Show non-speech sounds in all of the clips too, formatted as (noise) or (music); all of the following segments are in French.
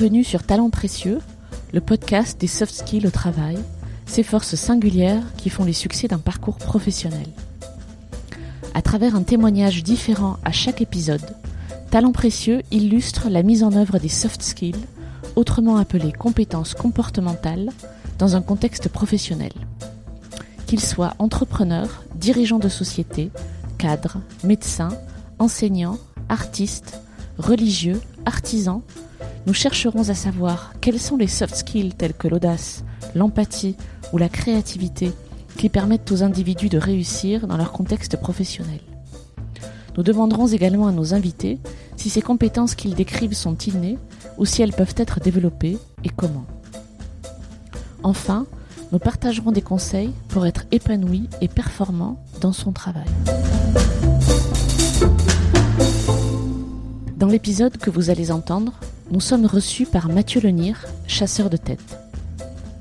Bienvenue sur Talents Précieux, le podcast des soft skills au travail, ces forces singulières qui font les succès d'un parcours professionnel. À travers un témoignage différent à chaque épisode, Talents Précieux illustre la mise en œuvre des soft skills, autrement appelées compétences comportementales, dans un contexte professionnel. Qu'ils soient entrepreneurs, dirigeants de société, cadres, médecins, enseignants, artistes, religieux, artisans, nous chercherons à savoir quels sont les soft skills tels que l'audace, l'empathie ou la créativité qui permettent aux individus de réussir dans leur contexte professionnel. Nous demanderons également à nos invités si ces compétences qu'ils décrivent sont innées ou si elles peuvent être développées et comment. Enfin, nous partagerons des conseils pour être épanoui et performant dans son travail. Dans l'épisode que vous allez entendre, nous sommes reçus par Mathieu Lenir, chasseur de tête.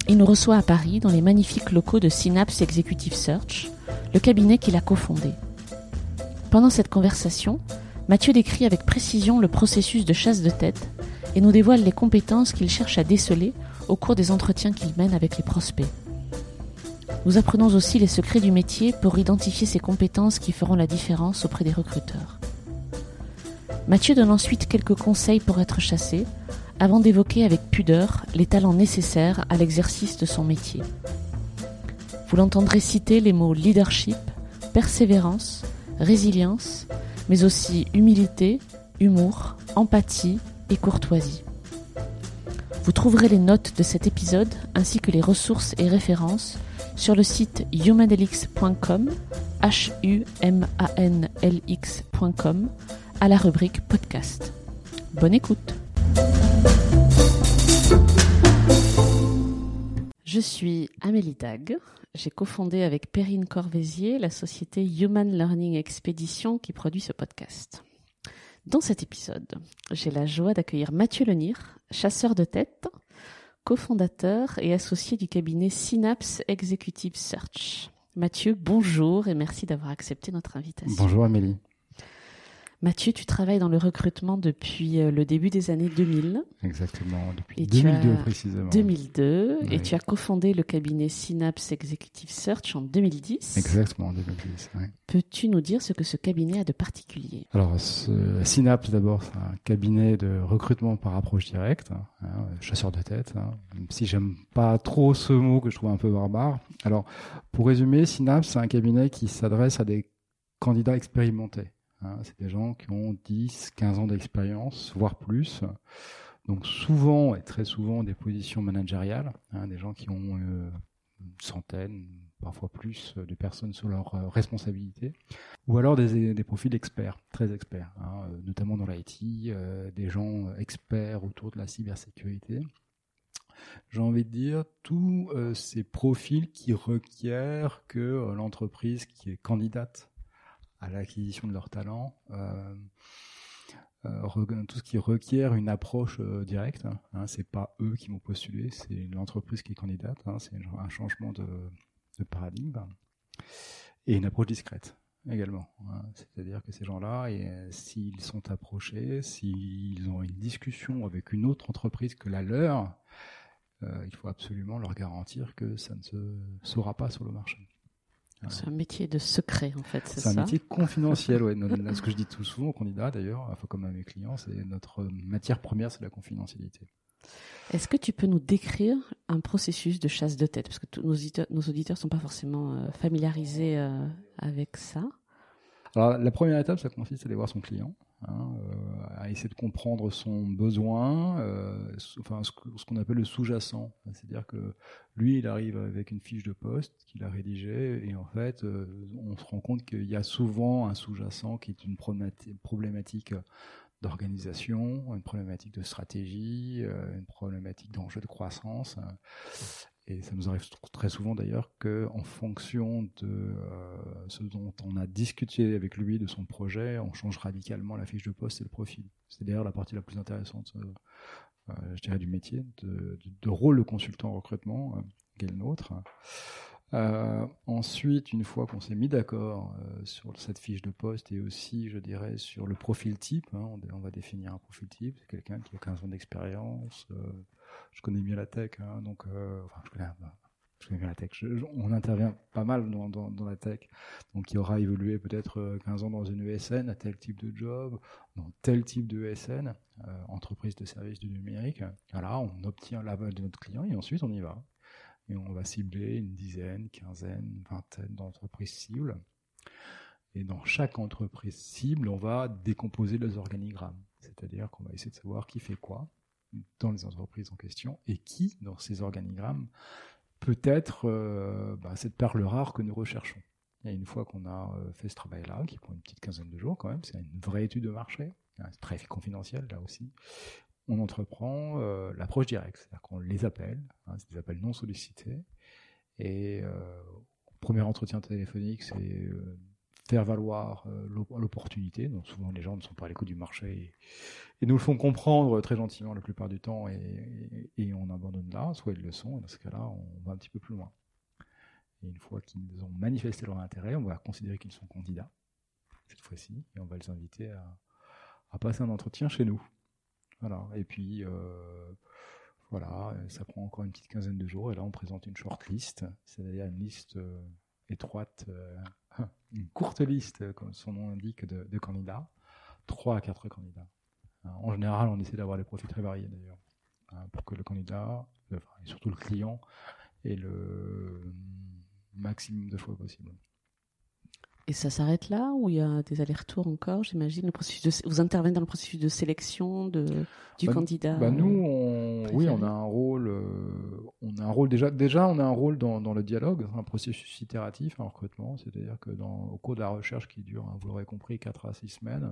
Il nous reçoit à Paris dans les magnifiques locaux de Synapse Executive Search, le cabinet qu'il a cofondé. Pendant cette conversation, Mathieu décrit avec précision le processus de chasse de tête et nous dévoile les compétences qu'il cherche à déceler au cours des entretiens qu'il mène avec les prospects. Nous apprenons aussi les secrets du métier pour identifier ces compétences qui feront la différence auprès des recruteurs. Mathieu donne ensuite quelques conseils pour être chassé, avant d'évoquer avec pudeur les talents nécessaires à l'exercice de son métier. Vous l'entendrez citer les mots leadership, persévérance, résilience, mais aussi humilité, humour, empathie et courtoisie. Vous trouverez les notes de cet épisode ainsi que les ressources et références sur le site humanlx.com, à la rubrique podcast. Bonne écoute. Je suis Amélie Tag. J'ai cofondé avec Perrine Corvézier la société Human Learning Expedition qui produit ce podcast. Dans cet épisode, j'ai la joie d'accueillir Mathieu Lenir, chasseur de tête, cofondateur et associé du cabinet Synapse Executive Search. Mathieu, bonjour et merci d'avoir accepté notre invitation. Bonjour Amélie. Mathieu, tu travailles dans le recrutement depuis euh, le début des années 2000. Exactement, depuis 2002 précisément. 2002, et tu as cofondé le cabinet Synapse Executive Search en 2010. Exactement, en 2010. Oui. Peux-tu nous dire ce que ce cabinet a de particulier? Alors, ce, Synapse d'abord, c'est un cabinet de recrutement par approche directe, hein, chasseur de tête, hein, même si j'aime pas trop ce mot que je trouve un peu barbare. Alors, pour résumer, Synapse, c'est un cabinet qui s'adresse à des candidats expérimentés. Hein, c'est des gens qui ont 10, 15 ans d'expérience, voire plus. Donc souvent et très souvent des positions managériales, hein, des gens qui ont euh, une centaine, parfois plus de personnes sous leur euh, responsabilité, ou alors des, profils experts, très experts, hein, notamment dans l'IT, euh, des gens experts autour de la cybersécurité. J'ai envie de dire tous ces profils qui requièrent que l'entreprise qui est candidate à l'acquisition de leurs talents, euh, euh, tout ce qui requiert une approche euh, directe. Hein, c'est pas eux qui m'ont postulé, c'est l'entreprise qui est candidate. Hein, c'est un changement de, paradigme et une approche discrète également. Hein. C'est-à-dire que ces gens-là, s'ils sont approchés, s'ils ont une discussion avec une autre entreprise que la leur, il faut absolument leur garantir que ça ne se saura pas sur le marché. C'est un métier de secret, en fait, c'est ça C'est un métier confidentiel, ouais. (laughs) Ce que je dis tout souvent aux candidats, d'ailleurs, comme à mes clients, c'est notre matière première, c'est la confidentialité. Est-ce que tu peux nous décrire un processus de chasse de tête? Parce que tous nos auditeurs ne nos sont pas forcément euh, familiarisés euh, avec ça. Alors, la première étape, ça consiste à aller voir son client. Hein, euh, essayer de comprendre son besoin, euh, enfin ce, qu'on appelle le sous-jacent. C'est-à-dire que lui, il arrive avec une fiche de poste qu'il a rédigée et en fait, euh, on se rend compte qu'il y a souvent un sous-jacent qui est une problématique d'organisation, une problématique de stratégie, une problématique d'enjeu de croissance. Et ça nous arrive très souvent d'ailleurs qu'en fonction de euh, ce dont on a discuté avec lui, de son projet, on change radicalement la fiche de poste et le profil. C'est d'ailleurs la partie la plus intéressante, euh, euh, je dirais, du métier, de, rôle de consultant en recrutement, qui est le nôtre. Ensuite, une fois qu'on s'est mis d'accord sur cette fiche de poste et aussi, je dirais, sur le profil type, hein, on, va définir un profil type, c'est quelqu'un qui a 15 ans d'expérience, je connais bien la tech, hein, donc, euh, enfin, je connais, bien la tech, on intervient pas mal dans, la tech, donc qui aura évolué peut-être 15 ans dans une ESN, à tel type de job, dans tel type de ESN, entreprise de services du numérique, voilà, on obtient l'aval de notre client et ensuite on y va. Et on va cibler une dizaine, quinzaine, vingtaine d'entreprises cibles. Et dans chaque entreprise cible, on va décomposer les organigrammes. C'est-à-dire qu'on va essayer de savoir qui fait quoi dans les entreprises en question et qui, dans ces organigrammes, peut être euh, bah, cette perle rare que nous recherchons. Et une fois qu'on a euh, fait ce travail-là, qui prend une petite quinzaine de jours quand même, c'est une vraie étude de marché, hein, très confidentiel là aussi, on entreprend euh, l'approche directe, c'est-à-dire qu'on les appelle, hein, c'est des appels non sollicités, et premier entretien téléphonique, c'est faire valoir euh, l'opportunité. Donc souvent les gens ne sont pas à l'écoute du marché et, nous le font comprendre très gentiment la plupart du temps, et, on abandonne là, soit ils le sont, et dans ce cas-là, on va un petit peu plus loin. Et une fois qu'ils ont manifesté leur intérêt, on va considérer qu'ils sont candidats cette fois-ci, et on va les inviter à, passer un entretien chez nous. Voilà. Et puis, euh, voilà, ça prend encore une petite quinzaine de jours. Et là, on présente une short list, c'est-à-dire une liste euh, étroite, euh, (laughs) une courte liste, comme son nom l'indique, de, candidats. Trois à quatre candidats. En général, on essaie d'avoir des profils très variés d'ailleurs, hein, pour que le candidat, et surtout le client, ait le maximum de choix possible. Et ça s'arrête là ou il y a des allers-retours encore, j'imagine le processus de, Vous intervenez dans le processus de sélection de, du bah, candidat bah Nous, on, oui, on a un rôle. Euh, on a un rôle déjà. Déjà, on a un rôle dans, dans le dialogue, un processus itératif en recrutement. C'est-à-dire que dans, au cours de la recherche qui dure, hein, vous l'aurez compris, 4 à 6 semaines,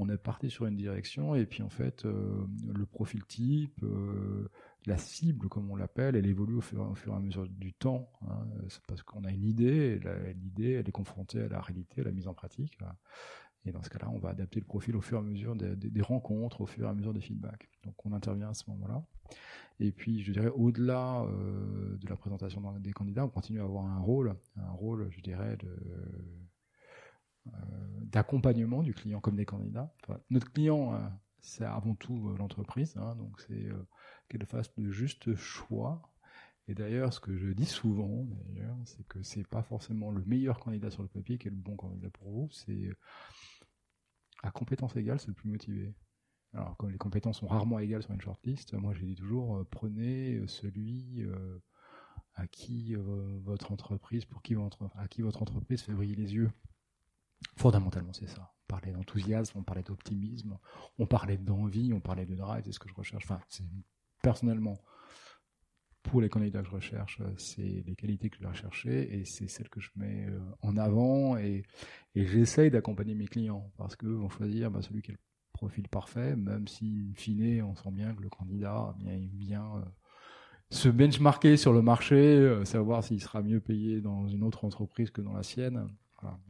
on est parti sur une direction et puis en fait, euh, le profil type. Euh, la cible, comme on l'appelle, elle évolue au fur, et à mesure du temps. Hein. C'est parce qu'on a une idée, l'idée, elle est confrontée à la réalité, à la mise en pratique. Et dans ce cas-là, on va adapter le profil au fur et à mesure des, rencontres, au fur et à mesure des feedbacks. Donc on intervient à ce moment-là. Et puis, je dirais, au-delà euh, de la présentation des candidats, on continue à avoir un rôle, un rôle, je dirais, de d'accompagnement du client comme des candidats. Notre client, euh, c'est avant tout l'entreprise, hein, donc c'est qu'elle fasse le juste choix. Et d'ailleurs, ce que je dis souvent, d'ailleurs, c'est que c'est pas forcément le meilleur candidat sur le papier qui est le bon candidat pour vous. C'est à compétence égale, c'est le plus motivé. Alors, comme les compétences sont rarement égales sur une shortlist, moi je dis toujours euh, prenez celui euh, à qui euh, votre entreprise, pour à qui votre entreprise fait briller les yeux. Fondamentalement, c'est ça. On parlait d'enthousiasme, on parlait d'optimisme, on parlait d'envie, on parlait de drive, c'est ce que je recherche. Enfin, personnellement, pour les candidats que je recherche, c'est les qualités que je vais rechercher et c'est celles que je mets en avant et, et j'essaye d'accompagner mes clients parce qu'eux vont choisir bah, celui qui a le profil parfait, même si, in fine, on sent bien que le candidat bien, bien euh, se benchmarker sur le marché, euh, savoir s'il sera mieux payé dans une autre entreprise que dans la sienne.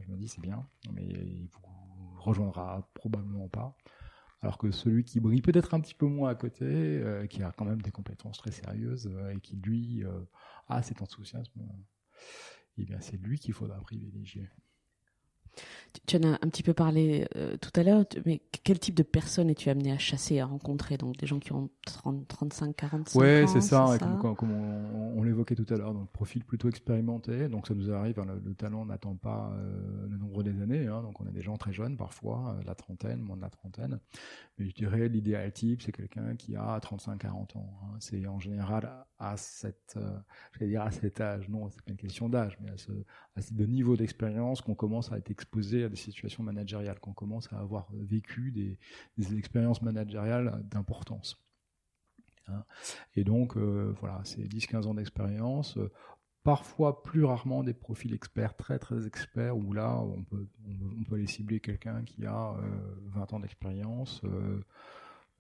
Je me dis c'est bien, mais il vous rejoindra probablement pas alors que celui qui brille peut-être un petit peu moins à côté, euh, qui a quand même des compétences très sérieuses euh, et qui lui euh, a cet enthousiasme, eh bien c'est lui qu'il faudra privilégier. Tu en as un petit peu parlé euh, tout à l'heure, mais quel type de personnes es-tu amené à chasser, à rencontrer? Donc des gens qui ont 30, 35, 45 ouais, ans c'est ça, ça? comme, comme, on, on l'évoquait tout à l'heure, donc profil plutôt expérimenté, donc ça nous arrive, hein, le, le, talent n'attend pas euh, le nombre des années, hein, donc on a des gens très jeunes parfois, euh, la trentaine, moins de la trentaine, mais je dirais l'idéal type, c'est quelqu'un qui a 35-40 ans. Hein, c'est en général à, cette, euh, dire à cet âge, non, c'est pas une question d'âge, mais à ce, à ce niveau d'expérience qu'on commence à être exposé à des situations managériales, qu'on commence à avoir vécu des, des expériences managériales d'importance. Hein. Et donc, euh, voilà, c'est 10-15 ans d'expérience, euh, parfois plus rarement des profils experts, très très experts, où là, on peut, on, peut aller cibler quelqu'un qui a euh, 20 ans d'expérience,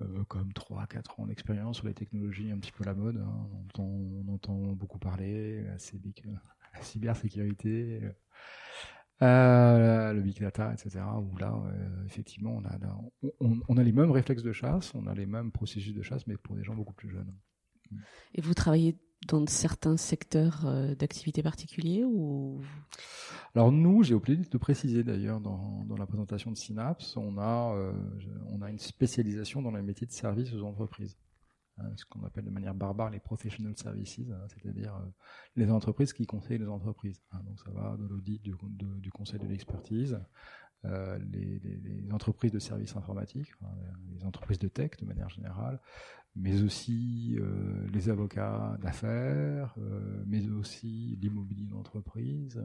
euh, comme 3-4 ans d'expérience sur les technologies un petit peu la mode. Hein. On, entend, beaucoup parler, (laughs) la cybersécurité, euh, le big data, etc. Où là, euh, effectivement, on a, on, a les mêmes réflexes de chasse, on a les mêmes processus de chasse, mais pour des gens beaucoup plus jeunes. Et vous travaillez dans certains secteurs d'activité particuliers ou? Alors nous, j'ai oublié de préciser d'ailleurs dans, dans, la présentation de Synapse, on a, on a une spécialisation dans les métiers de service aux entreprises. Hein, ce qu'on appelle de manière barbare les professional services, hein, c'est-à-dire euh, les entreprises qui conseillent les entreprises. Hein. donc ça va de l'audit, du, conseil de l'expertise, euh, les, les, entreprises de services informatiques, les entreprises de tech de manière générale, mais aussi euh, les avocats d'affaires, euh, mais aussi l'immobilier d'entreprise,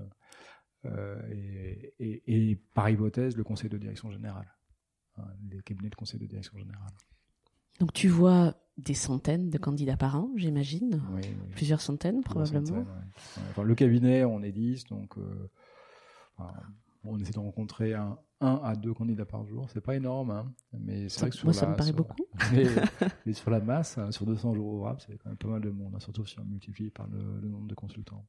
et, et, et, par hypothèse le conseil de direction générale, les cabinets de conseil de direction générale. Donc tu vois des centaines de candidats par an, j'imagine. Oui, Plusieurs centaines, probablement. enfin, le cabinet, on est 10, donc on essaie de rencontrer un, un, à deux candidats par jour. C'est pas énorme, hein, mais c'est vrai que sur moi, la, ça me paraît beaucoup. (laughs) (laughs) Mais, sur la masse, hein, sur 200 jours ouvrables, c'est quand même pas mal de monde, hein, surtout si on multiplie par le, le nombre de consultants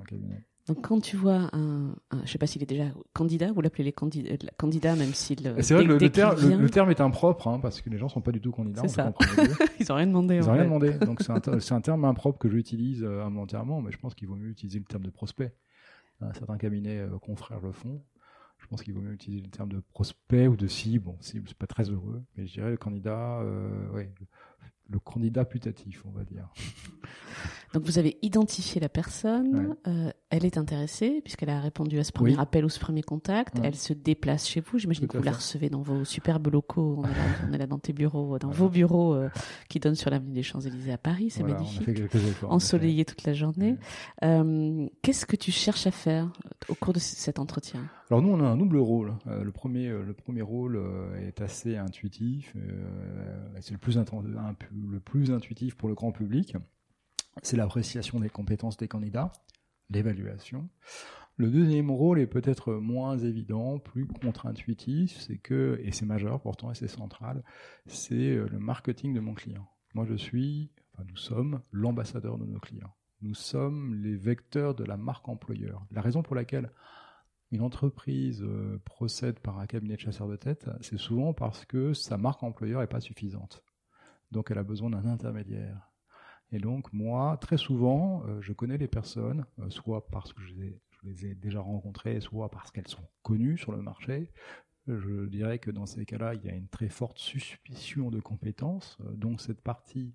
en cabinet. Donc quand tu vois un, un je sais pas s'il est déjà candidat, vous l'appelez les candidats, euh, candidat même s'il. C'est vrai que le, terme, le, terme est impropre hein, parce que les gens sont pas du tout candidats. C'est ça. (laughs) Ils ont rien demandé. Ils ont rien demandé. Donc c'est un, un, terme impropre que j'utilise euh, involontairement, mais je pense qu'il vaut mieux utiliser le terme de prospect. certains cabinets euh, confrères le font. Je pense qu'il vaut mieux utiliser le terme de prospect ou de cible. Bon, cible, c'est pas très heureux, mais je dirais le candidat, euh, ouais, le candidat putatif, on va dire. (laughs) Donc vous avez identifié la personne, euh, elle est intéressée puisqu'elle a répondu à ce premier appel ou ce premier contact, elle se déplace chez vous, j'imagine que vous la recevez dans vos superbes locaux, on est là, (laughs) on est là dans tes bureaux, dans vos bureaux euh, qui donnent sur l'avenue des Champs-Élysées à Paris, c'est magnifique, ensoleillé toute la journée. Euh, Qu'est-ce que tu cherches à faire au cours de cet entretien? Alors nous on a un double rôle. Euh, le premier, le premier rôle est assez intuitif, c'est le plus, le plus intuitif pour le grand public c'est l'appréciation des compétences des candidats, l'évaluation. Le deuxième rôle est peut-être moins évident, plus contre-intuitif, c'est que, et c'est majeur pourtant et c'est central, c'est euh, le marketing de mon client. Moi je suis, enfin nous sommes l'ambassadeur de nos clients. Nous sommes les vecteurs de la marque employeur. La raison pour laquelle une entreprise euh, procède par un cabinet de chasseurs de tête, c'est souvent parce que sa marque employeur n'est pas suffisante. Donc elle a besoin d'un intermédiaire. Et donc, moi, très souvent, euh, je connais les personnes, euh, soit parce que je les, ai déjà rencontrées, soit parce qu'elles sont connues sur le marché. Je dirais que dans ces cas-là, il y a une très forte suspicion de compétences. Donc, cette partie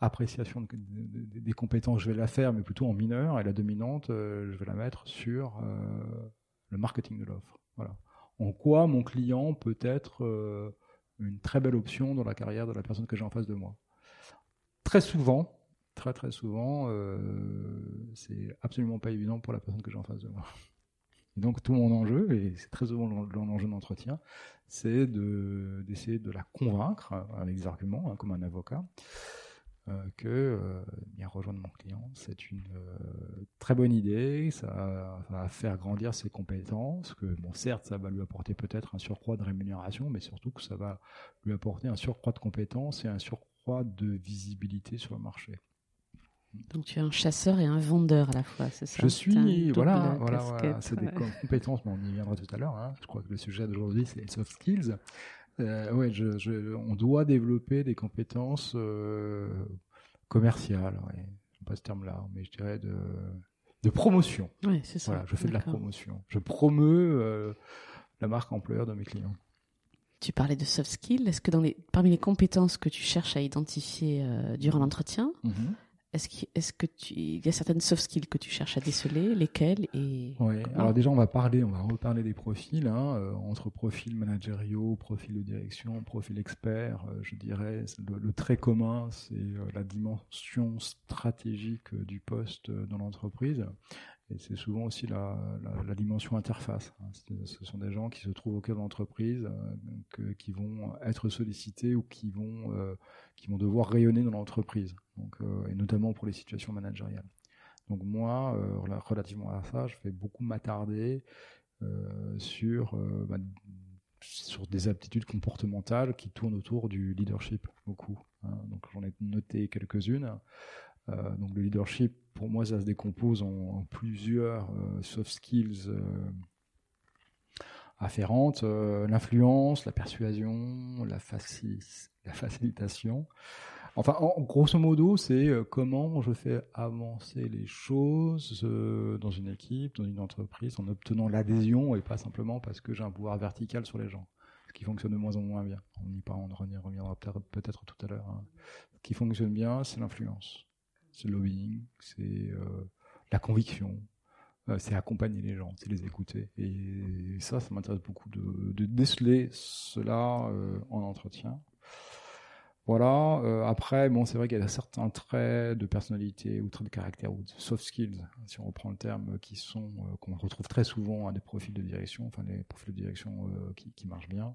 appréciation de, des compétences, je vais la faire, mais plutôt en mineur. Et la dominante, je vais la mettre sur le marketing de l'offre. Voilà. En quoi mon client peut être une très belle option dans la carrière de la personne que j'ai en face de moi? Très souvent, très très souvent, euh, c'est absolument pas évident pour la personne que j'ai en face de moi. donc tout mon enjeu, et c'est très souvent l'enjeu d'entretien, c'est de, d'essayer de la convaincre avec des arguments, hein, comme un avocat, euh, que euh, bien rejoindre mon client, c'est une euh, très bonne idée, ça, va faire grandir ses compétences, que bon certes ça va lui apporter peut-être un surcroît de rémunération, mais surtout que ça va lui apporter un surcroît de compétences et un surcroît de visibilité sur le marché. Donc tu es un chasseur et un vendeur à la fois, c'est ça? Je suis, voilà, voilà, c'est des compétences, mais on y viendra tout à l'heure. Hein. Je crois que le sujet d'aujourd'hui c'est les soft skills. Euh, ouais, je, on doit développer des compétences euh, commerciales. Ouais. Pas ce terme-là, mais je dirais de, de promotion. Oui, c'est ça. Voilà, je fais de la promotion. Je promeux euh, la marque employeur de mes clients. Tu parlais de soft skills. Est-ce que dans les, parmi les compétences que tu cherches à identifier euh, durant l'entretien, mm-hmm. Est-ce qu'il est que tu, il y a certaines soft skills que tu cherches à déceler, lesquelles et Oui. Alors déjà, on va parler, on va reparler des profils hein, euh, entre profils managériaux, profils de direction, profil expert. Euh, je dirais le, le, trait commun, c'est la dimension stratégique du poste dans l'entreprise. Et c'est souvent aussi la, dimension interface. Hein. Ce sont des gens qui se trouvent au cœur de l'entreprise, euh, qui vont être sollicités ou qui vont, euh, qui vont devoir rayonner dans l'entreprise, euh, et notamment pour les situations managériales. Donc moi, euh, relativement à ça, je vais beaucoup m'attarder sur, bah, sur des aptitudes comportementales qui tournent autour du leadership, beaucoup. Hein. Donc j'en ai noté quelques-unes. Euh, donc le leadership, pour moi, ça se décompose en, plusieurs euh, soft skills euh, afférentes l'influence, la persuasion, la, facilitation. Enfin, en, grosso modo, c'est comment je fais avancer les choses dans une équipe, dans une entreprise, en obtenant l'adhésion et pas simplement parce que j'ai un pouvoir vertical sur les gens. Ce qui fonctionne de moins en moins bien. On y parle, on reviendra peut-être tout à l'heure. Hein. Ce qui fonctionne bien, c'est l'influence, c'est le lobbying, c'est euh, la conviction, c'est accompagner les gens, c'est les écouter. Et ça, ça m'intéresse beaucoup de, déceler cela en entretien. Voilà. Euh, après, bon, c'est vrai qu'il y a certains traits de personnalité ou traits de caractère ou de soft skills, si on reprend le terme, qui sont euh, qu'on retrouve très souvent à des profils de direction, enfin les profils de direction euh, qui, marchent bien.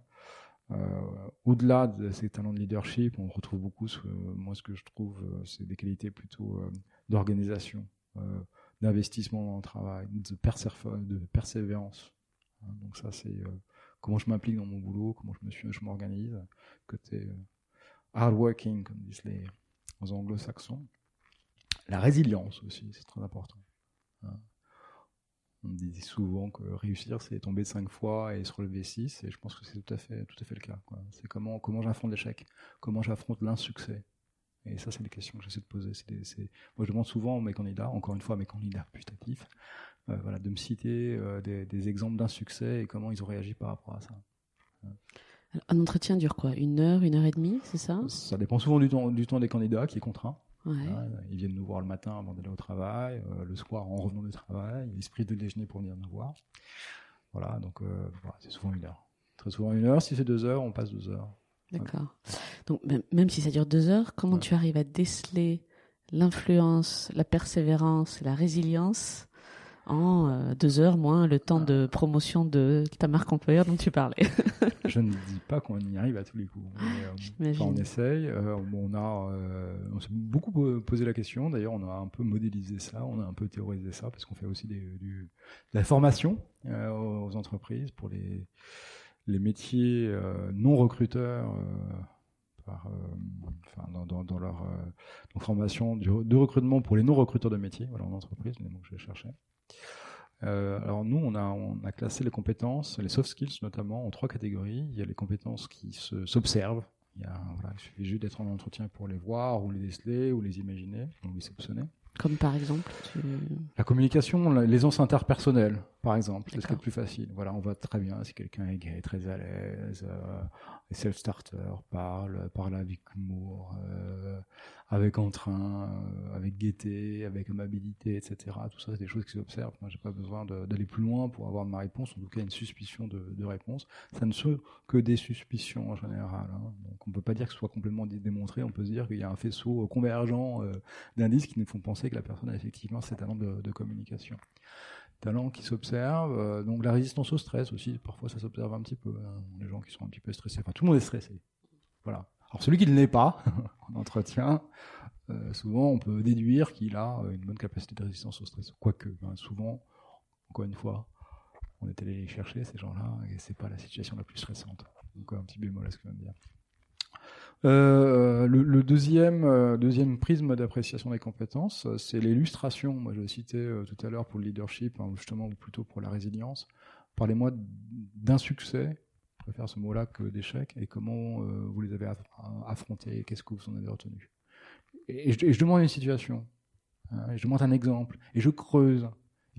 Au-delà de ces talents de leadership, on retrouve beaucoup, ce, moi ce que je trouve, c'est des qualités plutôt d'organisation, d'investissement dans le travail, de, persévérance. Hein, donc ça, c'est comment je m'implique dans mon boulot, comment je me suis, je m'organise, côté hardworking, comme disent les, anglo-saxons. La résilience aussi, c'est très important. On dit souvent que réussir, c'est tomber cinq fois et se relever six, et je pense que c'est tout à fait, tout à fait le cas. C'est comment, comment j'affronte l'échec, comment j'affronte l'insuccès. Et ça, c'est des questions que j'essaie de poser. Moi, je demande souvent à mes candidats, encore une fois à mes candidats putatifs, euh, voilà, de me citer euh, des, des, exemples d'insuccès et comment ils ont réagi par rapport à ça. Un entretien dure quoi? Une heure, une heure et demie, c'est ça? Ça dépend souvent du temps, du temps des candidats qui est contraint. Ils viennent nous voir le matin avant d'aller au travail, euh, le soir en revenant du travail, l'esprit de déjeuner pour venir nous voir. Voilà, donc euh, c'est souvent une heure. Très souvent une heure. Si c'est deux heures, on passe deux heures. D'accord. Donc même si ça dure deux heures, comment tu arrives à déceler l'influence, la persévérance, la résilience en euh, deux heures moins le temps de promotion de ta marque employeur dont tu parlais. (laughs) je ne dis pas qu'on y arrive à tous les coups. Euh, on essaye. Euh, on a, on s'est beaucoup posé la question. D'ailleurs, on a un peu modélisé ça, on a un peu théorisé ça parce qu'on fait aussi des, du, de la formation aux entreprises pour les les métiers non recruteurs. Par, enfin, dans, dans, dans, leur formation de recrutement pour les non recruteurs de métiers, voilà en entreprise, mais donc je cherchais. Euh, alors nous, on a, on a classé les compétences, les soft skills notamment, en trois catégories. Il y a les compétences qui s'observent. Il, voilà, il suffit juste d'être en entretien pour les voir, ou les déceler, ou les imaginer, ou les soupçonner. Comme par exemple La communication, l'aisance interpersonnelle, par exemple, c'est ce qui est le plus facile. Voilà, on voit très bien si quelqu'un est gay, très à l'aise, euh, self-starter, parle, parle avec humour, euh, avec entrain, euh, avec gaieté, avec amabilité, etc. Tout ça, c'est des choses qui s'observent. Moi, j'ai pas besoin d'aller plus loin pour avoir ma réponse, en tout cas une suspicion de, de réponse. Ça ne sont que des suspicions en général. Hein. Donc, on peut pas dire que ce soit complètement démontré. On peut se dire qu'il y a un faisceau convergent euh, d'indices qui nous font penser que la personne a effectivement ces talents de, de communication talent qui s'observe. Euh, donc la résistance au stress aussi, parfois ça s'observe un petit peu. Hein. Les gens qui sont un petit peu stressés. Enfin, tout le monde est stressé. Voilà. Alors celui qui ne l'est pas (laughs) en entretien, euh, souvent on peut déduire qu'il a euh, une bonne capacité de résistance au stress. Quoique, hein, souvent, encore une fois, on est allé les chercher ces gens-là et c'est pas la situation la plus stressante. Donc un petit bémol à ce que je viens dire. Euh, le, le, deuxième, euh, deuxième prisme d'appréciation des compétences, euh, c'est l'illustration. Moi, je cité euh, tout à l'heure pour le leadership, hein, justement, ou plutôt pour la résilience. Parlez-moi d'un succès, je préfère ce mot-là que d'échec, et comment vous les avez affrontés, qu'est-ce que vous en avez retenu? Et, je, demande une situation, hein, je demande un exemple, et je creuse.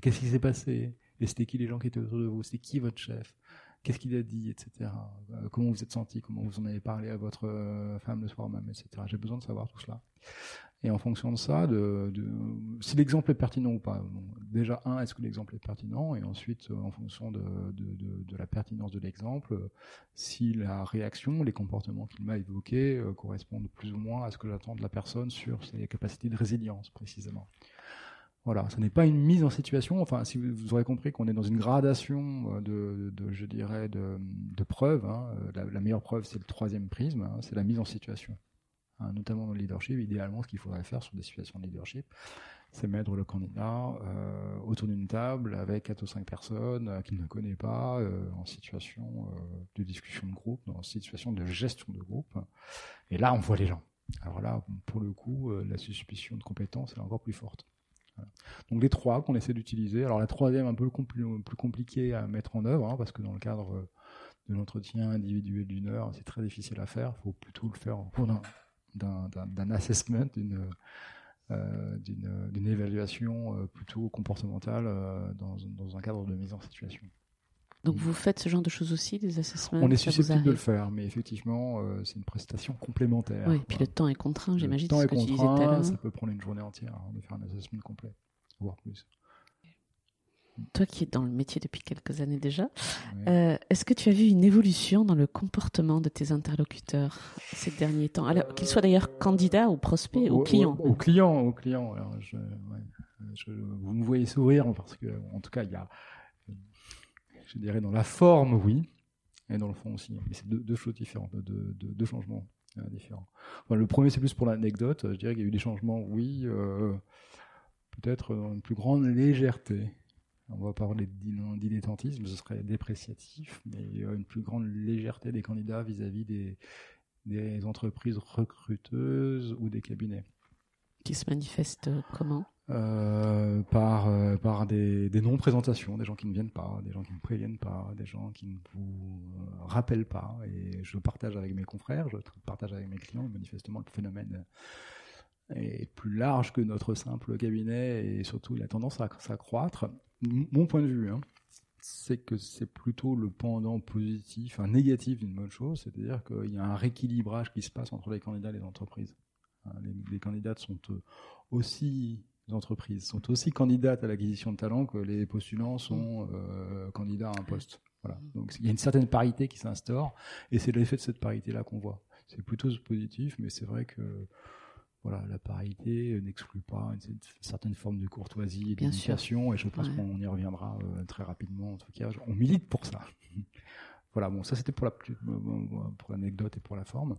Qu'est-ce qui s'est passé? Et c'était qui les gens qui étaient autour de vous? C'était qui votre chef? Qu'est-ce qu'il a dit, etc. Euh, comment vous êtes senti, comment vous en avez parlé à votre euh, femme le soir même, etc. J'ai besoin de savoir tout cela. Et en fonction de ça, de, si l'exemple est pertinent ou pas. déjà, un, est-ce que l'exemple est pertinent? Et ensuite, euh, en fonction de la pertinence de l'exemple, si la réaction, les comportements qu'il m'a évoqués correspondent plus ou moins à ce que j'attends de la personne sur ses capacités de résilience, précisément. Voilà, ce n'est pas une mise en situation. Enfin, si vous, aurez compris qu'on est dans une gradation euh, de, je dirais, de, preuves. Hein. La, la, meilleure preuve, c'est le troisième prisme, hein, c'est la mise en situation. Hein, notamment dans le leadership, idéalement, ce qu'il faudrait faire sur des situations de leadership, c'est mettre le candidat euh, autour d'une table avec quatre ou cinq personnes euh, qu'il ne connaît pas, euh, en situation euh, de discussion de groupe, en situation de gestion de groupe. Et là, on voit les gens. Alors là, pour le coup, la suspicion de compétence est encore plus forte. Donc les trois qu'on essaie d'utiliser. Alors la troisième un peu plus, plus compliquée à mettre en œuvre, hein, parce que dans le cadre euh, de l'entretien individuel d'une heure, c'est très difficile à faire. Il faut plutôt le faire au cours d'un assessment, d'une euh, d'une évaluation euh, plutôt comportementale dans, dans, un cadre de mise en situation. Donc vous faites ce genre de choses aussi, des assessments On est susceptible de le faire, mais effectivement, c'est une prestation complémentaire. Oui, et puis le temps est contraint, j'imagine. Le temps est contraint, ça peut prendre une journée entière hein, de faire un assessment complet, voire plus. Toi qui es dans le métier depuis quelques années déjà, euh, est-ce que tu as vu une évolution dans le comportement de tes interlocuteurs ces derniers temps, qu'ils soient d'ailleurs candidats ou prospects ou clients? Aux clients, aux clients. vous me voyez sourire parce que, en tout cas, il y a, je dirais, dans la forme, oui, et dans le fond aussi. Mais c'est deux, choses différentes, deux, changements euh, différents. le premier, c'est plus pour l'anecdote. Je dirais qu'il y a eu des changements, oui, euh, peut-être dans une plus grande légèreté on va parler dilettantisme, ce serait dépréciatif, mais une plus grande légèreté des candidats vis-à-vis des, entreprises recruteuses ou des cabinets. Qui se manifestent comment? Euh, par euh, par des, non-présentations, des gens qui ne viennent pas, des gens qui ne préviennent pas, des gens qui ne vous euh, rappellent pas. Et je partage avec mes confrères, je partage avec mes clients, manifestement le phénomène est plus large que notre simple cabinet et surtout il a tendance à s'accroître mon point de vue, hein, c'est que c'est plutôt le pendant positif, un négatif d'une bonne chose, c'est-à-dire qu'il y a un rééquilibrage qui se passe entre les candidats et les entreprises. Hein, les, candidats sont euh, aussi les entreprises sont aussi candidates à l'acquisition de talents que les postulants sont euh, candidats à un poste. Voilà. Donc il y a une certaine parité qui s'instaure et c'est l'effet de cette parité là qu'on voit. C'est plutôt positif, mais c'est vrai que voilà, la parité n'exclut pas une, certaine forme de courtoisie et d'éducation, et je pense qu'on y reviendra euh, très rapidement. En tout cas, on milite pour ça. (laughs) voilà, bon, ça c'était pour la pour l'anecdote et pour la forme.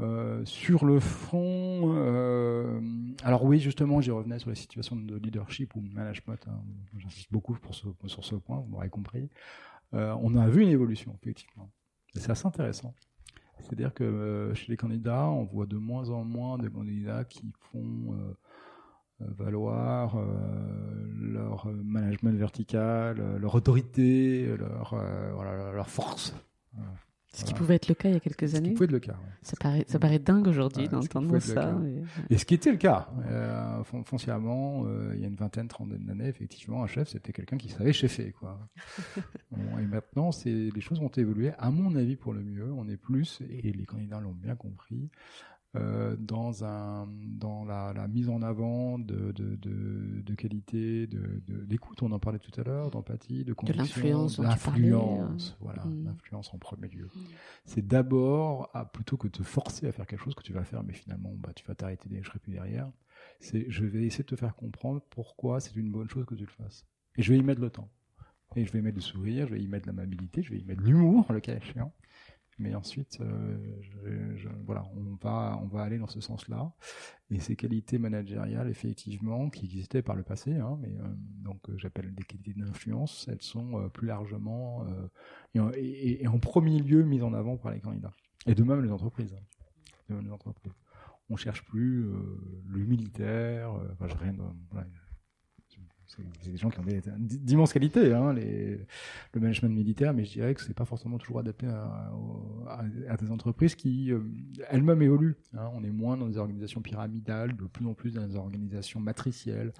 Euh, sur le fond, euh, alors oui, justement, j'y revenais sur les situations de leadership ou de management. Hein, J'insiste beaucoup pour sur ce point, vous m'aurez compris. on a vu une évolution, effectivement. c'est assez intéressant. C'est-à-dire que euh, chez les candidats, on voit de moins en moins de candidats qui font euh, euh, valoir leur management vertical, leur autorité, leur force. Ce qui pouvait être le cas il y a quelques années. Ce qui pouvait être le cas. Ça paraît, ça paraît dingue aujourd'hui d'entendre ça. Et... ce qui était le cas, euh, foncièrement, euh, il y a une vingtaine, trentaine d'années, effectivement, un chef, c'était quelqu'un qui savait chefer, quoi. (laughs) et maintenant, les choses ont évolué, à mon avis, pour le mieux. On est plus, et les candidats l'ont bien compris, euh, dans un dans la, la, mise en avant de de, de, de qualité, de d'écoute, on en parlait tout à l'heure, d'empathie, de conviction, l'influence, voilà, mm. l'influence en premier lieu. C'est d'abord plutôt que de te forcer à faire quelque chose que tu vas faire, mais finalement bah tu vas t'arrêter je serai plus derrière. C'est je vais essayer de te faire comprendre pourquoi c'est une bonne chose que tu le fasses, et je vais y mettre le temps. Et je vais y mettre le sourire, je vais y mettre l'amabilité, je vais y mettre l'humour, le cas échéant. Mais ensuite, euh, voilà, on va, on va aller dans ce sens-là. Et ces qualités managériales, effectivement, qui existaient par le passé, hein, mais euh, donc euh, j'appelle des qualités d'influence, elles sont plus largement et, en premier lieu mises en avant par les candidats. Et de même les entreprises. De même. On cherche plus le militaire. rien. Voilà, c'est des gens qui ont d'immenses qualités, hein, le management militaire, mais je dirais que c'est pas forcément toujours adapté à, des entreprises qui euh, elles-mêmes évoluent. Hein. On est moins dans des organisations pyramidales, de plus en plus dans des organisations matricielles,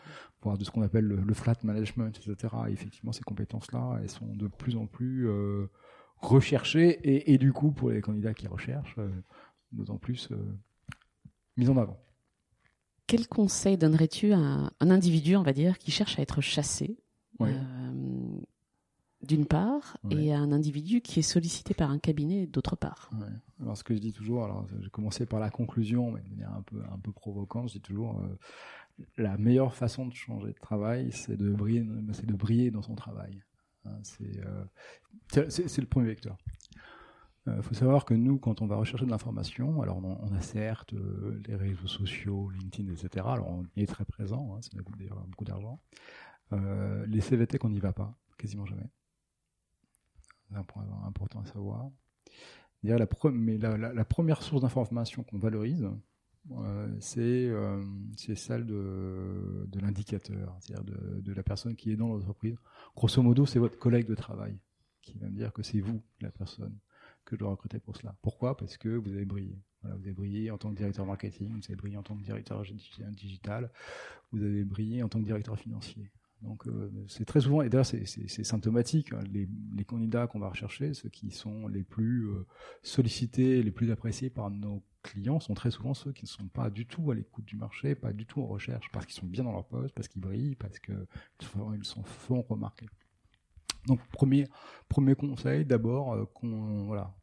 voire de ce qu'on appelle le, flat management, etc. Et effectivement, ces compétences-là, elles sont de plus en plus euh, recherchées et, et, du coup, pour les candidats qui recherchent, euh, d'autant plus euh, mises en avant. Quel conseil donnerais-tu à un individu, on va dire, qui cherche à être chassé, euh, d'une part, et à un individu qui est sollicité par un cabinet, d'autre part? Alors, ce que je dis toujours, alors j'ai commencé par la conclusion, mais de manière un peu, un peu provocante, je dis toujours, euh, la meilleure façon de changer de travail, c'est de briller, c'est de briller dans son travail. Hein, euh, c'est le premier vecteur. Il euh, faut savoir que nous, quand on va rechercher de l'information, alors on, a certes euh, les réseaux sociaux, LinkedIn, etc. Alors on y est très présent, hein, ça coûte d'ailleurs beaucoup d'argent. Euh, les CVT, qu'on n'y va pas, quasiment jamais. C'est un point important à savoir. La, première source d'information qu'on valorise, euh, c'est celle de, de l'indicateur, c'est-à-dire de, de, la personne qui est dans l'entreprise. Grosso modo, c'est votre collègue de travail qui va me dire que c'est vous la personne que dois recruter pour cela. Pourquoi? Parce que vous avez brillé. Vous avez brillé en tant que directeur marketing, vous avez brillé en tant que directeur digital, vous avez brillé en tant que directeur financier. Donc euh, c'est très souvent, et d'ailleurs c'est symptomatique, hein, les, candidats qu'on va rechercher, ceux qui sont les plus euh, sollicités, les plus appréciés par nos clients, sont très souvent ceux qui ne sont pas du tout à l'écoute du marché, pas du tout en recherche, parce qu'ils sont bien dans leur poste, parce qu'ils brillent, parce qu'ils ils sont font remarquer. Donc premier premier conseil, d'abord euh, qu'on voilà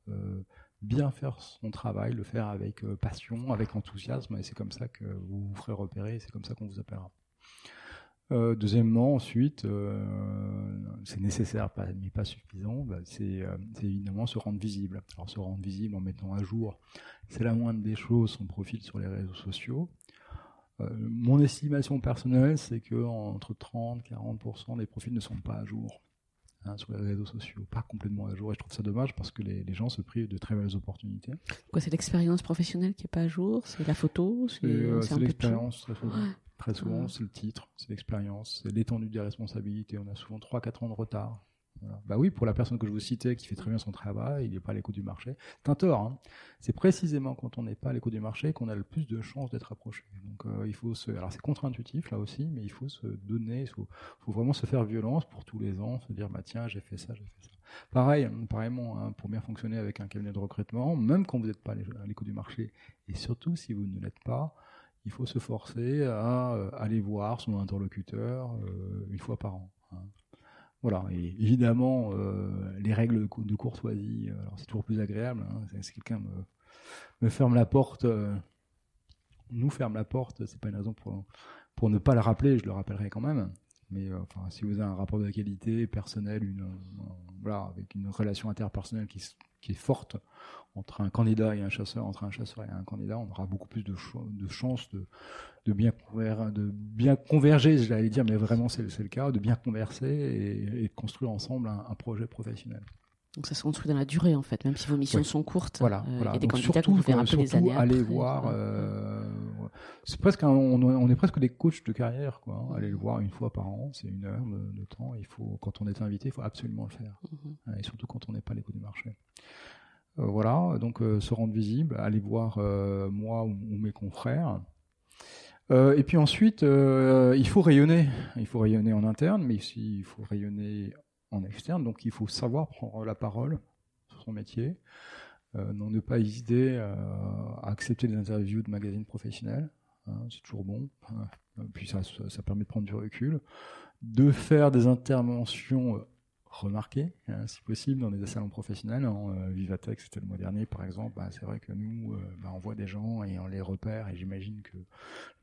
bien faire son travail, le faire avec passion, avec enthousiasme, et c'est comme ça que vous vous ferez repérer, c'est comme ça qu'on vous appellera. Euh, deuxièmement, ensuite, euh, c'est nécessaire, mais pas suffisant, bah, c'est évidemment se rendre visible. Alors se rendre visible en mettant à jour, c'est la moindre des choses, son profil sur les réseaux sociaux. Euh, mon estimation personnelle, c'est que entre 30 et 40% des profils ne sont pas à jour. Hein, sur les réseaux sociaux, pas complètement à jour. Et je trouve ça dommage parce que les, gens se privent de très belles opportunités. Quoi, c'est l'expérience professionnelle qui est pas à jour? C'est la photo? C'est l'expérience, très souvent. Très souvent, c'est le titre, c'est l'expérience, c'est l'étendue des responsabilités. On a souvent 3-4 ans de retard. Bah oui, pour la personne que je vous citais, qui fait très bien son travail, il n'est pas à l'écoute du marché. Un tort. Hein. C'est précisément quand on n'est pas à l'écoute du marché qu'on a le plus de chances d'être approché. Donc euh, il faut se. Alors c'est contre-intuitif là aussi, mais il faut se donner, il faut, vraiment se faire violence pour tous les ans, se dire bah tiens j'ai fait ça, j'ai fait ça. Pareil, pareillement, hein, pour bien fonctionner avec un cabinet de recrutement, même quand vous n'êtes pas à l'écoute du marché, et surtout si vous ne l'êtes pas, il faut se forcer à euh, aller voir son interlocuteur euh, une fois par an. Hein. Voilà, et évidemment, euh, les règles de courtoisie, alors c'est toujours plus agréable. Hein, si quelqu'un me, me, ferme la porte, nous ferme la porte, c'est pas une raison pour, pour ne pas le rappeler, je le rappellerai quand même. Mais enfin, si vous avez un rapport de qualité personnel, une, voilà, avec une relation interpersonnelle qui, qui est forte entre un candidat et un chasseur, entre un chasseur et un candidat, on aura beaucoup plus de, de chances de, de, bien de bien converger, j'allais dire, mais vraiment c'est le cas, de bien converser et, de construire ensemble un, projet professionnel. Donc ça se construit dans la durée en fait, même si vos missions sont courtes. Voilà, euh, voilà. Il y a des candidats surtout, que vous surtout des années aller voir. Euh, c'est presque, on, est presque des coachs de carrière, quoi. Hein. Aller le voir une fois par an, c'est une heure de, temps. Il faut, quand on est invité, il faut absolument le faire, mhm. et surtout quand on n'est pas à l'écoute du marché. Euh, voilà, donc euh, se rendre visible, aller voir euh, moi ou, mes confrères. et puis ensuite, il faut rayonner. Il faut rayonner en interne, mais aussi il faut rayonner en externe. Donc il faut savoir prendre la parole sur son métier. Euh, non, ne pas hésiter à accepter des interviews de magazines professionnels. Hein, c'est toujours bon. Puis ça, ça, permet de prendre du recul. De faire des interventions remarqué, hein, si possible, dans des salons professionnels. En euh, c'était le mois dernier, par exemple. Bah, c'est vrai que nous, euh, bah, on voit des gens et on les repère. Et j'imagine que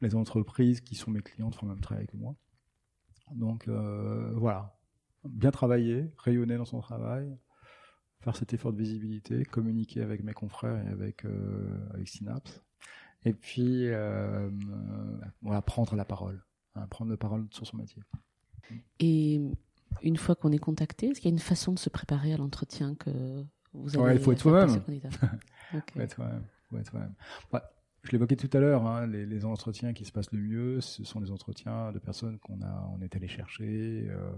les entreprises qui sont mes clientes font le même travail que moi. Donc euh, voilà, bien travailler, rayonner dans son travail, faire cet effort de visibilité, communiquer avec mes confrères et avec avec Synapse. Et puis voilà, prendre la parole, hein, prendre la parole sur son métier. Et une fois qu'on est contacté Est-ce qu'il y a une façon de se préparer à l'entretien que vous avez Ouais, il (laughs) faut être soi-même. faut être soi-même. Bah, je l'évoquais tout à l'heure, hein, les, les, entretiens qui se passent le mieux, ce sont les entretiens de personnes qu'on a, on est allé chercher. Euh,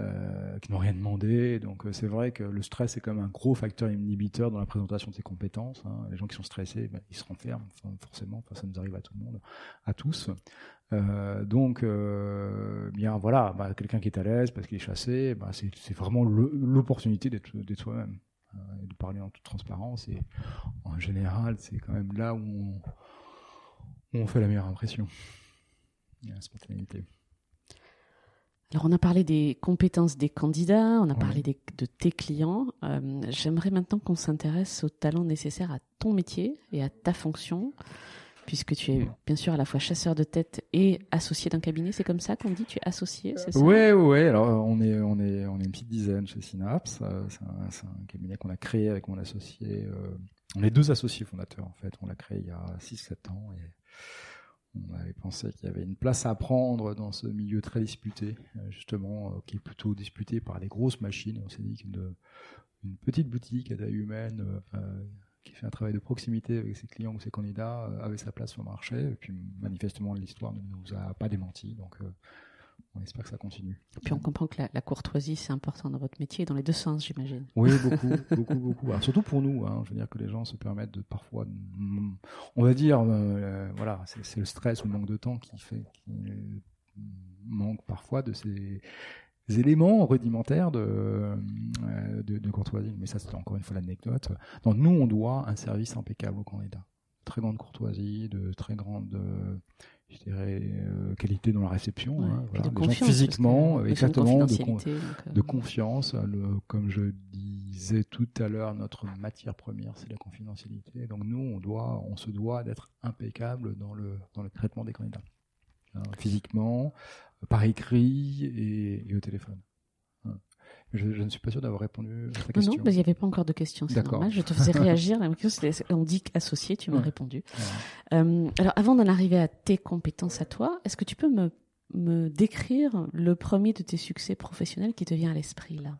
euh, qui n'ont rien demandé. Donc euh, c'est vrai que le stress est comme un gros facteur inhibiteur dans la présentation de ses compétences. Hein. Les gens qui sont stressés, ben, ils se renferment forcément. Enfin, ça nous arrive à tout le monde, à tous. Euh, donc bien voilà, bah, quelqu'un qui est à l'aise parce qu'il est chassé, bah, c'est vraiment l'opportunité d'être soi-même et de parler en toute transparence. Et en général, c'est quand même là où on, où on fait la meilleure impression. La spontanéité. Alors on a parlé des compétences des candidats, on a parlé de tes clients. Euh, j'aimerais maintenant qu'on s'intéresse aux talents nécessaires à ton métier et à ta fonction, puisque tu es bien sûr à la fois chasseur de tête et associé d'un cabinet. C'est comme ça qu'on dit, tu es associé, c'est ça? Ouais, ouais. Alors on est on est on est une petite dizaine chez Synapse. Euh, c'est un, cabinet qu'on a créé avec mon associé. Euh, on est deux associés fondateurs en fait. On l'a créé il y a 6-7 ans et on avait pensé qu'il y avait une place à prendre dans ce milieu très disputé, euh, justement, euh, qui est plutôt disputé par les grosses machines. on s'est dit qu'une une petite boutique à taille humaine euh, qui fait un travail de proximité avec ses clients ou ses candidats avait sa place sur le marché. Et puis manifestement, l'histoire ne nous a pas démenti. On espère que ça continue. Et puis on comprend que la, courtoisie, c'est important dans votre métier, dans les deux sens, j'imagine. Oui, (laughs) beaucoup, beaucoup, beaucoup. surtout pour nous, hein, je veux dire que les gens se permettent de parfois, on va dire, euh, voilà, c'est le stress ou le manque de temps qui fait, qui manque parfois de ces éléments rudimentaires de, euh, de, de courtoisie. Mais ça, c'est encore une fois l'anecdote. Donc nous, on doit un service impeccable au candidat. Très grande courtoisie, de très grande je dirais, euh, qualité dans la réception. hein, voilà. de gens physiquement, exactement, de, euh, de, confiance. Le, comme je disais tout à l'heure, notre matière première, c'est la confidentialité. Donc nous, on doit, on se doit d'être impeccable dans le dans le traitement des candidats, hein, physiquement, par écrit et, et au téléphone. Je, je, ne suis pas sûr d'avoir répondu à ta question. Non, il n'y avait pas encore de questions, c'est normal. Je te faisais (laughs) réagir. La question, on dit associé, tu m'as répondu. Euh, alors, avant d'en arriver à tes compétences à toi, est-ce que tu peux me, me décrire le premier de tes succès professionnels qui te vient à l'esprit là?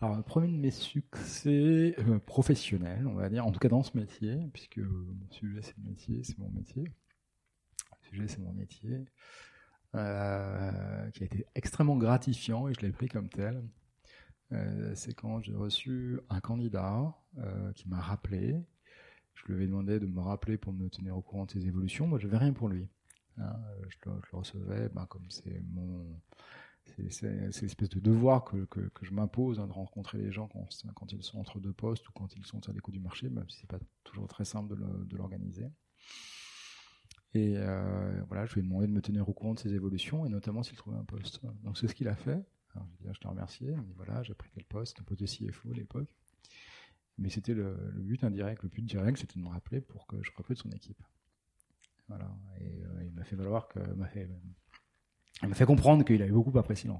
Alors, le premier de mes succès euh, professionnels, on va dire, en tout cas dans ce métier, puisque mon sujet c'est le métier, c'est mon métier. Le sujet c'est mon métier, euh, qui a été extrêmement gratifiant et je l'ai pris comme tel. Euh, c'est quand j'ai reçu un candidat euh, qui m'a rappelé. Je lui avais demandé de me rappeler pour me tenir au courant de ses évolutions. Moi, je n'avais rien pour lui. Hein. Je, le, recevais, ben, comme c'est mon, c'est l'espèce de devoir que, je m'impose hein, de rencontrer les gens quand, ils sont entre deux postes ou quand ils sont à l'écoute du marché, même si c'est pas toujours très simple de l'organiser. Et euh, voilà, je lui ai demandé de me tenir au courant de ses évolutions et notamment s'il trouvait un poste. Donc c'est ce qu'il a fait. Alors, je, te remercie. Voilà, j'ai pris quel poste, un poste de CFO à l'époque. Mais c'était le, but indirect. Le but direct, c'était de me rappeler pour que je recrute son équipe. Voilà. Et euh, il m'a fait valoir que, m'a fait, comprendre qu'il avait beaucoup apprécié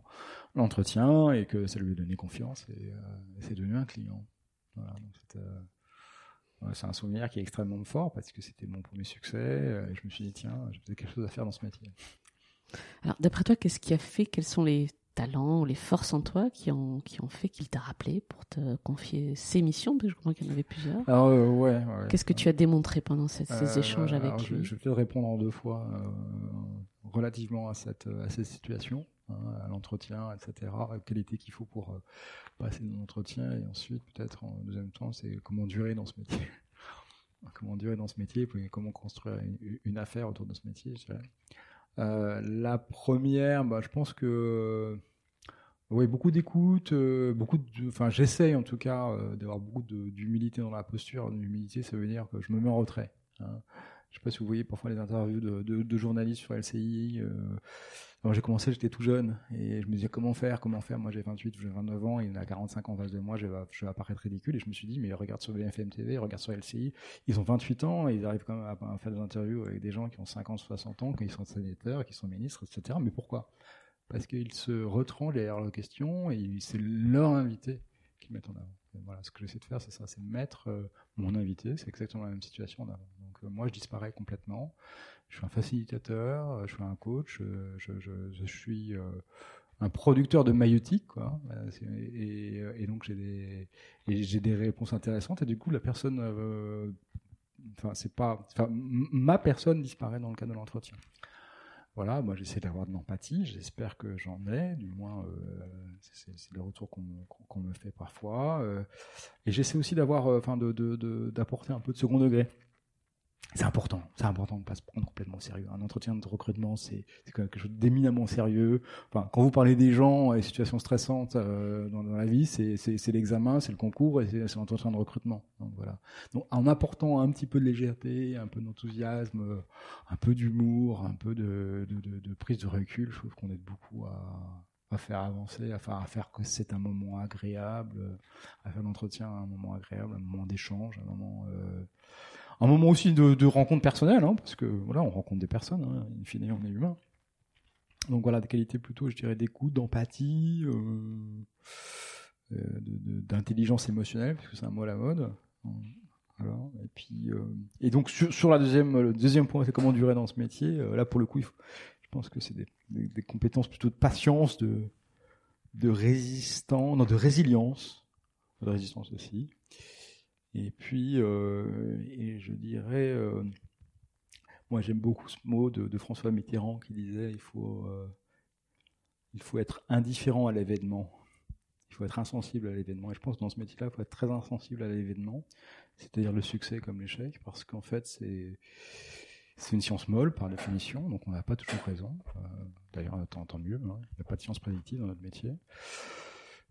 l'entretien et que ça lui donné confiance et, euh, c'est devenu un client. Voilà. Euh, c'est un souvenir qui est extrêmement fort parce que c'était mon premier succès et je me suis dit tiens, j'ai peut-être quelque chose à faire dans ce métier. Alors d'après toi, qu'est-ce qui a fait Quels sont les talents, les forces en toi qui ont, qui ont fait qu'il t'a rappelé pour te confier ces missions Parce que je comprends qu'il y en avait plusieurs. Ah, euh, ouais, ouais, Qu'est-ce que tu as démontré pendant ces, ces euh, échanges avec lui? je, vais te répondre en deux fois euh, relativement à cette, à cette situation, hein, à l'entretien, etc. La qualité qu'il faut pour passer dans l'entretien et ensuite peut-être en deuxième temps, c'est comment durer dans ce métier. (laughs) comment durer dans ce métier, comment construire une, une affaire autour de ce métier, je dirais. Euh, la première, bah, je pense que oui, beaucoup d'écoute, euh, beaucoup de, enfin, j'essaye en tout cas euh, d'avoir beaucoup d'humilité dans la posture. L'humilité, ça veut dire que je me mets en retrait. Hein. Je sais pas si vous voyez parfois les interviews de journalistes sur LCI. Euh, j'ai commencé, j'étais tout jeune et je me disais comment faire, comment faire? Moi, j'ai 28, j'ai 29 ans, il y en a 45 ans en face de moi, je vais, apparaître ridicule. Et je me suis dit, mais regarde sur BFM TV, regarde sur LCI, ils ont 28 ans et ils arrivent quand même à, faire des interviews avec des gens qui ont 50, 60 ans, qui sont sénateurs, qui sont ministres, etc. Mais pourquoi? Parce qu'ils se retranchent derrière leurs questions et c'est leur invité qui mettent en avant. voilà, ce que j'essaie de faire, c'est ça, c'est mettre euh, mon invité, c'est exactement la même situation en avant. Euh, moi, je disparais complètement. Je suis un facilitateur, euh, je suis un coach, je, je, suis un producteur de maïeutique, quoi. Et, donc j'ai des réponses intéressantes et du coup la personne, enfin c'est pas, ma personne disparaît dans le cadre de l'entretien voilà, moi j'essaie d'avoir de l'empathie, j'espère que j'en ai, du moins euh, c'est le retour qu'on me fait parfois. Euh, et j'essaie aussi d'avoir, euh, enfin, d'apporter un peu de second degré c'est important, c'est important de pas se prendre complètement au sérieux. Un entretien de recrutement, c'est quelque chose d'éminemment sérieux. Enfin, quand vous parlez des gens et situations stressantes euh, dans, la vie, c'est l'examen, c'est le concours et c'est l'entretien de recrutement. Donc voilà. Donc en apportant un petit peu de légèreté, un peu d'enthousiasme, un peu d'humour, un peu de, prise de recul, je trouve qu'on aide beaucoup à, à faire avancer, à faire, à faire que c'est un moment agréable, à faire l'entretien un moment agréable, un moment d'échange, un moment euh, un moment aussi de, rencontre personnelle, hein, parce que voilà, on rencontre des personnes, hein, in fine, on est humain. Donc voilà, des qualités plutôt, je dirais, d'écoute, d'empathie, euh, euh d'intelligence émotionnelle, parce que c'est un mot à la mode. Et puis, euh, et donc sur, la deuxième, le deuxième point, c'est comment durer dans ce métier. Là, pour le coup, je pense que c'est des, compétences plutôt de patience, de, de non, de résilience, de résistance aussi. Et puis, euh, et je dirais, euh, moi j'aime beaucoup ce mot de, François Mitterrand qui disait il faut, euh, il faut être indifférent à l'événement. Il faut être insensible à l'événement. Et je pense que dans ce métier-là, il faut être très insensible à l'événement, c'est-à-dire le succès comme l'échec, parce qu'en fait, c'est c'est une science molle par définition, donc on n'a pas toujours raison. D'ailleurs, tant, tant mieux. Hein. Il n'y a pas de science prédictive dans notre métier.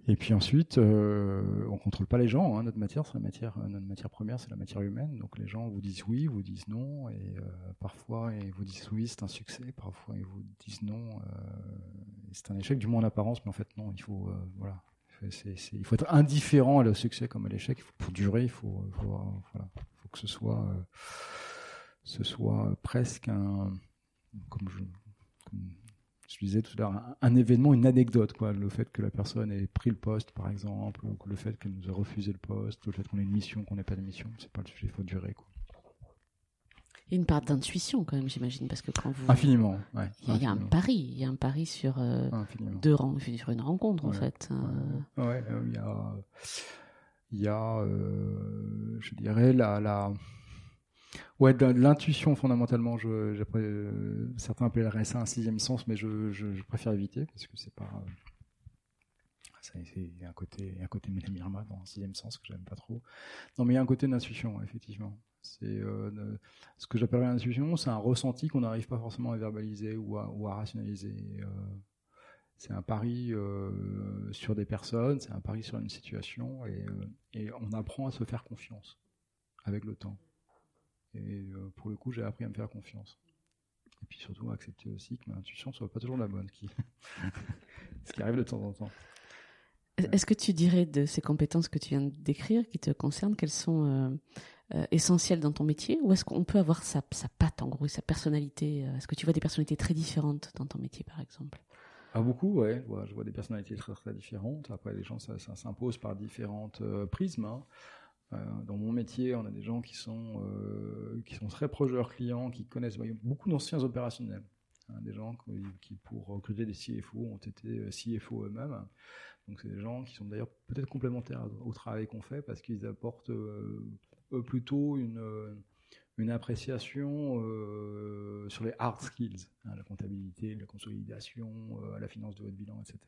Et puis ensuite, euh, on contrôle pas les gens. Hein. Notre matière, c'est la matière, euh, notre matière première, c'est la matière humaine. Donc les gens vous disent oui, vous disent non, et euh, parfois ils vous disent oui, c'est un succès. Parfois ils vous disent non, euh, c'est un échec, du moins en apparence, mais en fait non. Il faut, voilà, il faut être indifférent à au succès comme à l'échec. Pour durer, il faut, faut, voilà, faut que ce soit, ce soit presque un, comme je, je disais tout à l'heure, un, un, événement, une anecdote, quoi. Le fait que la personne ait pris le poste, par exemple, ou le fait qu'elle nous a refusé le poste, ou le fait qu'on ait une mission, qu'on n'ait pas de mission, c'est pas le sujet, il faut durer, quoi. Il y a une part d'intuition quand même, j'imagine, parce que quand vous infiniment, ouais, il y a infiniment. un pari, il y a un pari sur euh, deux sur une rencontre en fait. Ouais, ouais euh, il y a, il y a, euh, je dirais la, la, Ouais, l'intuition fondamentalement. Je, euh, certains appelleraient ça un sixième sens, mais je, préfère éviter parce que c'est pas. Euh, c'est un côté, un côté Mirma dans un sixième sens que j'aime pas trop. Non, mais il y a un côté d'intuition, effectivement. C'est euh, ce que j'appellerais l'intuition, c'est un ressenti qu'on n'arrive pas forcément à verbaliser ou à, rationaliser. Euh, c'est un pari euh, sur des personnes, c'est un pari sur une situation, et on apprend à se faire confiance avec le temps. Et euh, pour le coup, j'ai appris à me faire confiance. Et puis surtout, accepter aussi que ma intuition soit pas toujours la bonne, qui... (laughs) ce qui arrive de temps en temps. Est-ce que tu dirais de ces compétences que tu viens de décrire, qui te concernent, qu'elles sont euh, euh, essentielles dans ton métier, ou est-ce qu'on peut avoir sa, sa patte, en gros, sa personnalité Est-ce que tu vois des personnalités très différentes dans ton métier, par exemple? Ah, beaucoup, ouais. Je vois, je vois des personnalités très, très différentes. Après, les gens, ça, ça s'impose par différentes euh, prismes. Hein. Euh, dans mon métier, on a des gens qui sont euh, qui sont très proches de leurs clients, qui connaissent beaucoup d'anciens opérationnels. Hein, des gens qui, pour recruter des CFO, ont été CFO eux-mêmes. Donc, c'est des gens qui sont d'ailleurs peut-être complémentaires au travail qu'on fait parce qu'ils apportent euh, eux plutôt une une appréciation euh, sur les hard skills, hein, la comptabilité, la consolidation, euh, la finance de votre bilan, etc.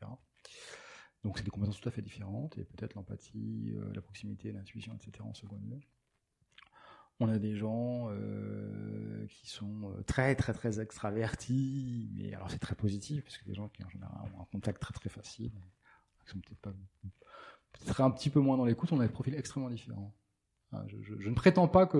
Donc c'est des compétences tout à fait différentes et peut-être l'empathie, euh, la proximité, l'intuition, etc. en second lieu. On a des gens euh, qui sont très très très extravertis, mais alors c'est très positif parce que des gens qui en général ont un contact très très facile, qui sont peut-être un petit peu moins dans l'écoute, on a des profils extrêmement différents. Je, je, ne prétends pas que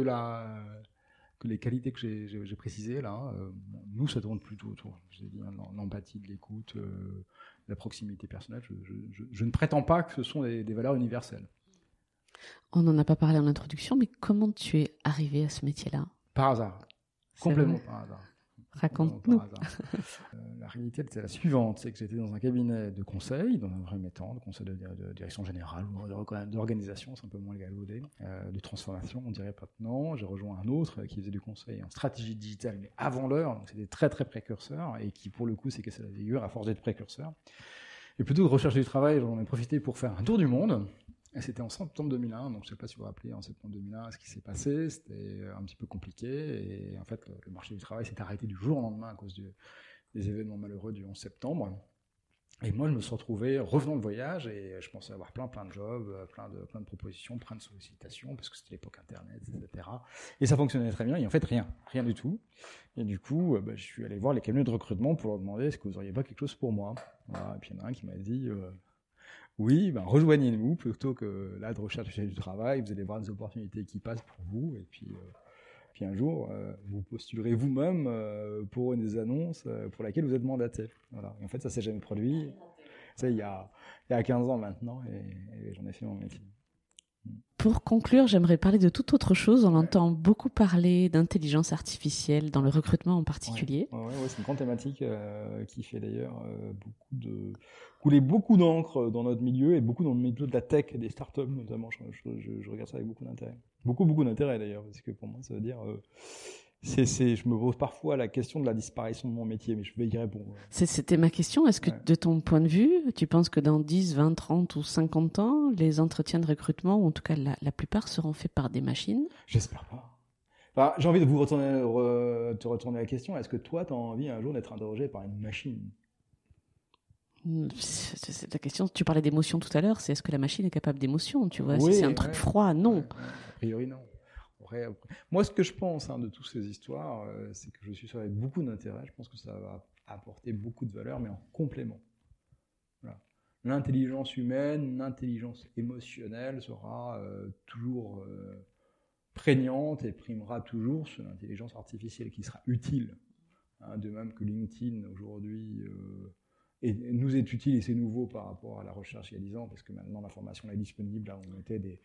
les qualités que j'ai précisées là, euh, nous ça tourne plutôt autour, je dit, hein, l'empathie, de l'écoute, euh, la proximité personnelle. Je, je, je, ne prétends pas que ce sont des, des valeurs universelles. On n'en a pas parlé en introduction, mais comment tu es arrivé à ce métier-là? Par hasard, complètement par hasard. Raconte-nous. Euh, la réalité était la suivante, c'est que j'étais dans un cabinet de conseil, dans un premier temps, de conseil de, direction générale, d'organisation, c'est un peu moins galvaudé, euh, de transformation, on dirait maintenant. J'ai rejoint un autre qui faisait du conseil en stratégie digitale, mais avant l'heure, donc c'était très très précurseur, et qui pour le coup s'est cassé la figure à force d'être précurseur. Et plutôt que de rechercher du travail, j'en ai profité pour faire un tour du monde, c'était en septembre 2001, donc je sais pas si vous vous rappelez en septembre 2001 ce qui s'est passé, c'était un petit peu compliqué, et en fait le marché du travail s'est arrêté du jour au lendemain à cause des événements malheureux du 11 septembre. Et moi, je me suis retrouvé revenant de voyage et je pensais avoir plein, plein de jobs, plein de, plein de propositions, plein de sollicitations, parce que c'était l'époque Internet, etc. Et ça fonctionnait très bien. Et en fait, rien, rien du tout. Et du coup, bah, je suis allé voir les cabinets de recrutement pour leur demander est-ce que vous auriez pas quelque chose pour moi. Et puis il y en a un qui m'a dit euh, oui, ben rejoignez-nous plutôt que là de rechercher du travail. Vous allez voir des opportunités qui passent pour vous. Et puis, euh, puis un jour, euh, vous postulerez vous-même euh, pour une des annonces pour laquelle vous êtes mandaté. Voilà. En fait, ça s'est jamais produit. Ça, il y a, y a 15 ans maintenant, et, et j'en ai fait mon métier. Pour conclure, j'aimerais parler de toute autre chose. On entend beaucoup parler d'intelligence artificielle dans le recrutement en particulier. Ouais, c'est une grande thématique euh, qui fait d'ailleurs euh, couler beaucoup d'encre dans notre milieu et beaucoup dans le milieu de la tech et des startups notamment. Je regarde ça avec beaucoup d'intérêt. Beaucoup beaucoup d'intérêt d'ailleurs parce que pour moi ça veut dire euh, c'est, c'est, je me pose parfois la question de la disparition de mon métier, mais je vais y répondre. C'était ma question. Est-ce que, ouais. de ton point de vue, tu penses que dans 10, 20, 30 ou 50 ans, les entretiens de recrutement, ou en tout cas la, la plupart, seront faits par des machines? J'espère pas. Enfin, j'ai envie de vous retourner, re, te retourner la question. Est-ce que toi, tu as envie un jour d'être interrogé par une machine? C'est la question. Tu parlais d'émotion tout à l'heure. C'est est-ce que la machine est capable d'émotion? Tu vois, Oui, c'est un truc ouais. froid, non. A priori, non. Moi, ce que je pense hein, de toutes ces histoires, euh, c'est que je suis sûr avec beaucoup d'intérêt. Je pense que ça va apporter beaucoup de valeur, mais en complément. L'intelligence humaine, l'intelligence émotionnelle sera euh, toujours euh, prégnante et primera toujours sur l'intelligence artificielle qui sera utile. Hein, de même que LinkedIn aujourd'hui et nous est utile et c'est nouveau par rapport à la recherche il y a 10 ans parce que maintenant l'information est disponible là on mettait des,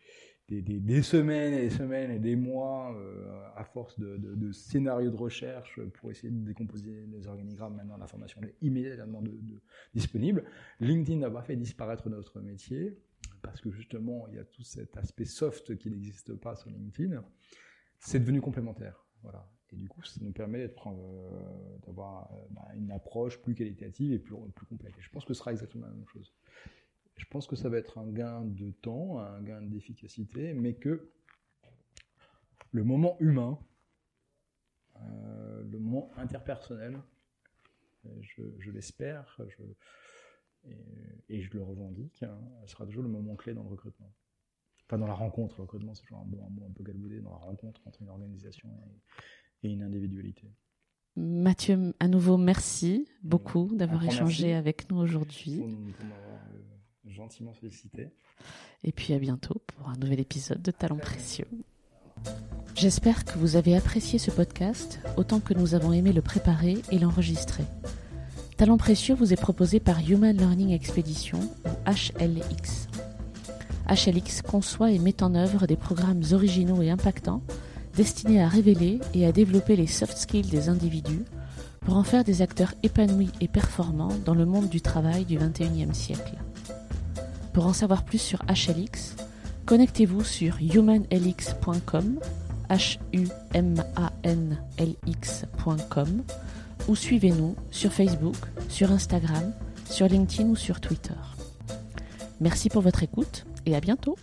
des, semaines et des semaines et des mois euh, à force de, scénarios de recherche pour essayer de décomposer les organigrammes. Maintenant l'information est immédiatement disponible. LinkedIn n'a pas fait disparaître notre métier parce que justement il y a tout cet aspect soft qui n'existe pas sur LinkedIn. C'est devenu complémentaire voilà et du coup, ça nous permet euh, d'avoir euh, bah, une approche plus qualitative et plus, complète. Et je pense que ce sera exactement la même chose. Je pense que ça va être un gain de temps, un gain d'efficacité, mais que le moment humain, euh, le moment interpersonnel, je, l'espère, et, je le revendique, hein, sera toujours le moment clé dans le recrutement. Enfin, dans la rencontre, le recrutement, c'est toujours un, bon, un mot un peu galvaudé, dans la rencontre entre une organisation et, et une individualité. Mathieu, à nouveau, merci beaucoup d'avoir Un grand échangé merci. avec nous aujourd'hui. Pour, m'avoir euh, gentiment sollicité. Et puis à bientôt pour un nouvel épisode de Talents Précieux. J'espère que vous avez apprécié ce podcast autant que nous avons aimé le préparer et l'enregistrer. Talents Précieux vous est proposé par Human Learning Expedition ou HLX. HLX conçoit et met en œuvre des programmes originaux et impactants destinés à révéler et à développer les soft skills des individus pour en faire des acteurs épanouis et performants dans le monde du travail du 21e siècle. Pour en savoir plus sur HLX, connectez-vous sur humanlx.com, h ou suivez-nous sur Facebook, sur Instagram, sur LinkedIn ou sur Twitter. Merci pour votre écoute et à bientôt.